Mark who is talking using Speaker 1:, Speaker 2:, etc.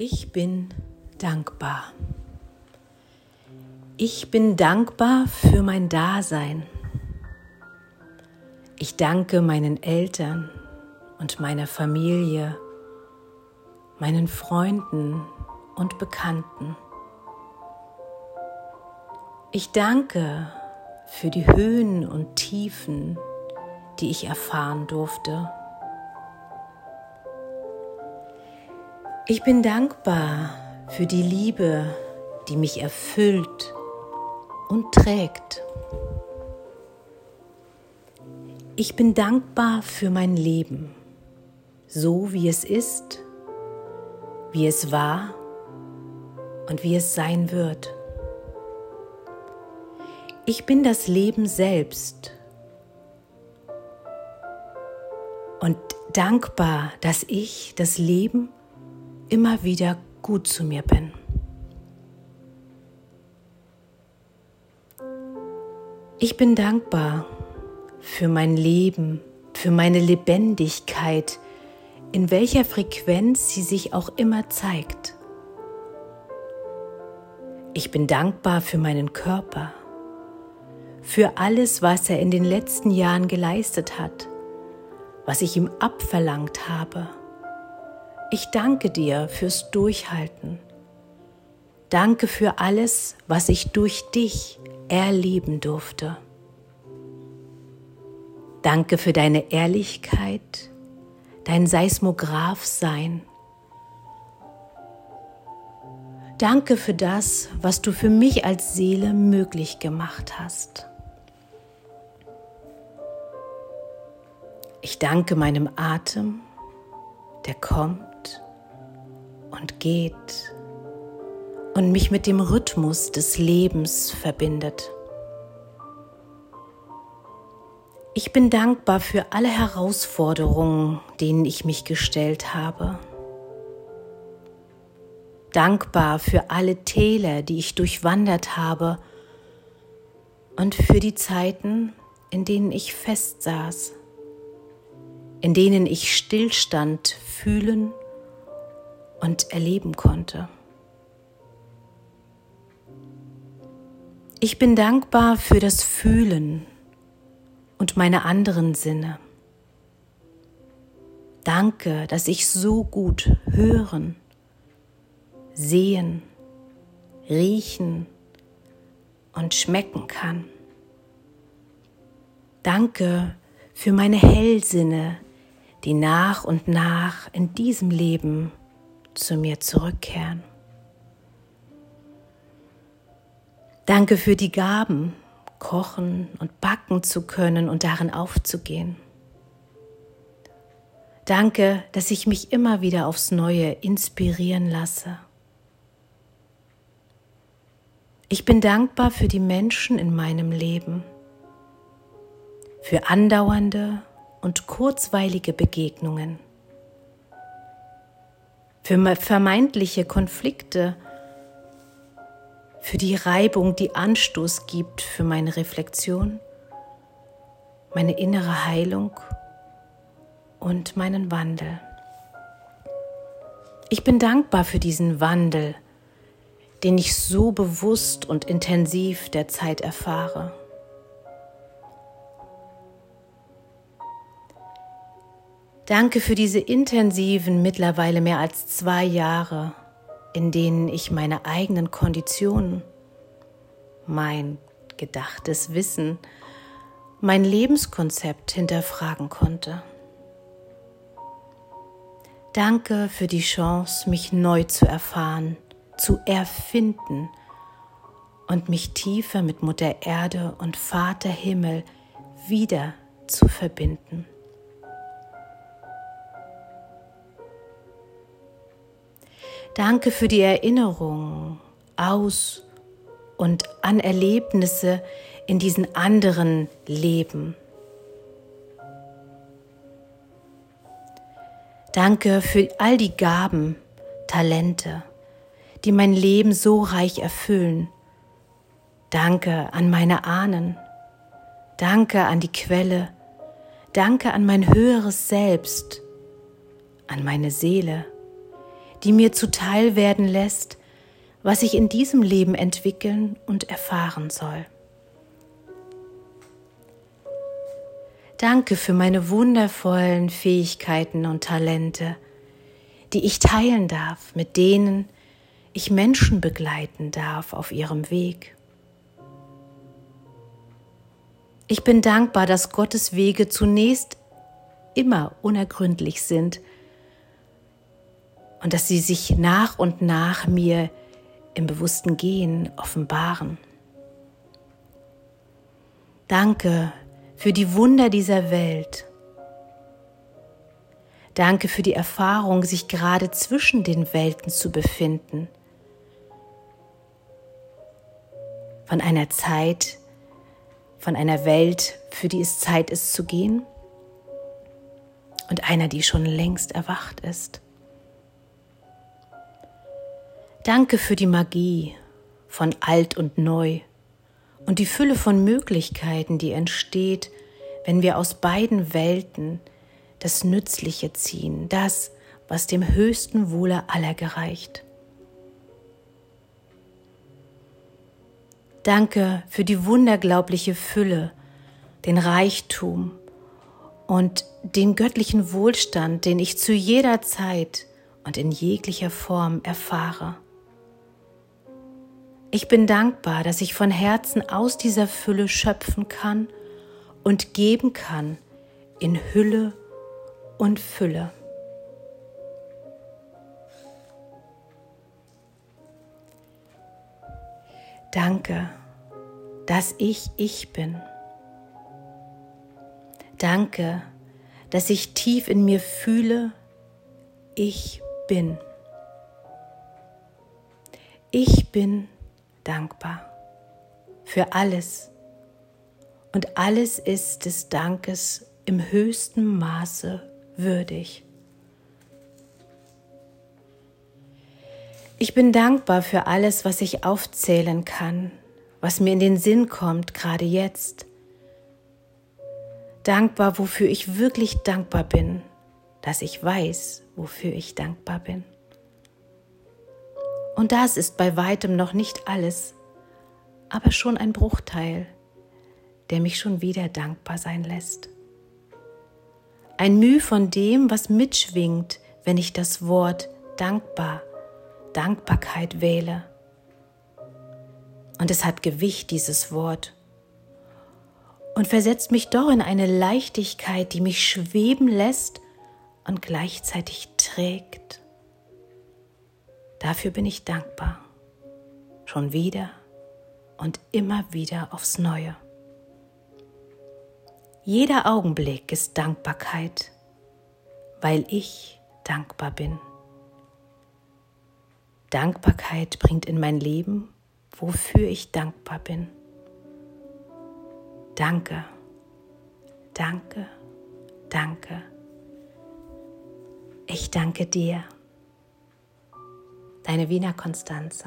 Speaker 1: Ich bin dankbar. Ich bin dankbar für mein Dasein. Ich danke meinen Eltern und meiner Familie, meinen Freunden und Bekannten. Ich danke für die Höhen und Tiefen, die ich erfahren durfte. Ich bin dankbar für die Liebe, die mich erfüllt und trägt. Ich bin dankbar für mein Leben, so wie es ist, wie es war und wie es sein wird. Ich bin das Leben selbst und dankbar, dass ich das Leben immer wieder gut zu mir bin. Ich bin dankbar für mein Leben, für meine Lebendigkeit, in welcher Frequenz sie sich auch immer zeigt. Ich bin dankbar für meinen Körper, für alles, was er in den letzten Jahren geleistet hat, was ich ihm abverlangt habe ich danke dir fürs Durchhalten. Danke für alles, was ich durch dich erleben durfte. Danke für deine Ehrlichkeit, dein Seismograph-Sein. Danke für das, was du für mich als Seele möglich gemacht hast. Ich danke meinem Atem, der kommt und geht und mich mit dem Rhythmus des Lebens verbindet. Ich bin dankbar für alle Herausforderungen, denen ich mich gestellt habe. Dankbar für alle Täler, die ich durchwandert habe und für die Zeiten, in denen ich festsaß, in denen ich Stillstand fühlen und erleben konnte. Ich bin dankbar für das Fühlen und meine anderen Sinne. Danke, dass ich so gut hören, sehen, riechen und schmecken kann. Danke für meine Hellsinne, die nach und nach in diesem Leben zu mir zurückkehren. Danke für die Gaben, kochen und backen zu können und darin aufzugehen. Danke, dass ich mich immer wieder aufs Neue inspirieren lasse. Ich bin dankbar für die Menschen in meinem Leben, für andauernde und kurzweilige Begegnungen für vermeintliche Konflikte, für die Reibung, die Anstoß gibt für meine Reflexion, meine innere Heilung und meinen Wandel. Ich bin dankbar für diesen Wandel, den ich so bewusst und intensiv derzeit erfahre. Danke für diese intensiven, mittlerweile mehr als zwei Jahre, in denen ich meine eigenen Konditionen, mein gedachtes Wissen, mein Lebenskonzept hinterfragen konnte. Danke für die Chance, mich neu zu erfahren, zu erfinden und mich tiefer mit Mutter Erde und Vater Himmel wieder zu verbinden. Danke für die Erinnerung aus und an Erlebnisse in diesen anderen Leben. Danke für all die Gaben, Talente, die mein Leben so reich erfüllen. Danke an meine Ahnen. Danke an die Quelle. Danke an mein höheres Selbst, an meine Seele die mir zuteil werden lässt, was ich in diesem Leben entwickeln und erfahren soll. Danke für meine wundervollen Fähigkeiten und Talente, die ich teilen darf mit denen ich Menschen begleiten darf auf ihrem Weg. Ich bin dankbar, dass Gottes Wege zunächst immer unergründlich sind und dass sie sich nach und nach mir im bewussten Gehen offenbaren. Danke für die Wunder dieser Welt. Danke für die Erfahrung, sich gerade zwischen den Welten zu befinden. Von einer Zeit, von einer Welt, für die es Zeit ist zu gehen und einer, die schon längst erwacht ist. Danke für die Magie von alt und neu und die Fülle von Möglichkeiten, die entsteht, wenn wir aus beiden Welten das Nützliche ziehen, das, was dem höchsten Wohle aller gereicht. Danke für die wunderglaubliche Fülle, den Reichtum und den göttlichen Wohlstand, den ich zu jeder Zeit und in jeglicher Form erfahre. Ich bin dankbar, dass ich von Herzen aus dieser Fülle schöpfen kann und geben kann in Hülle und Fülle. Danke, dass ich ich bin. Danke, dass ich tief in mir fühle, ich bin. Ich bin dankbar für alles. Und alles ist des Dankes im höchsten Maße würdig. Ich bin dankbar für alles, was ich aufzählen kann, was mir in den Sinn kommt, gerade jetzt. Dankbar, wofür ich wirklich dankbar bin, dass ich weiß, wofür ich dankbar bin. Und das ist bei weitem noch nicht alles, aber schon ein Bruchteil, der mich schon wieder dankbar sein lässt. Ein Mühe von dem, was mitschwingt, wenn ich das Wort dankbar, Dankbarkeit wähle. Und es hat Gewicht, dieses Wort, und versetzt mich doch in eine Leichtigkeit, die mich schweben lässt und gleichzeitig trägt. Dafür bin ich dankbar. Schon wieder und immer wieder aufs Neue. Jeder Augenblick ist Dankbarkeit, weil ich dankbar bin. Dankbarkeit bringt in mein Leben, wofür ich dankbar bin. Danke, danke, danke. Ich danke dir deine Wiener Konstanze.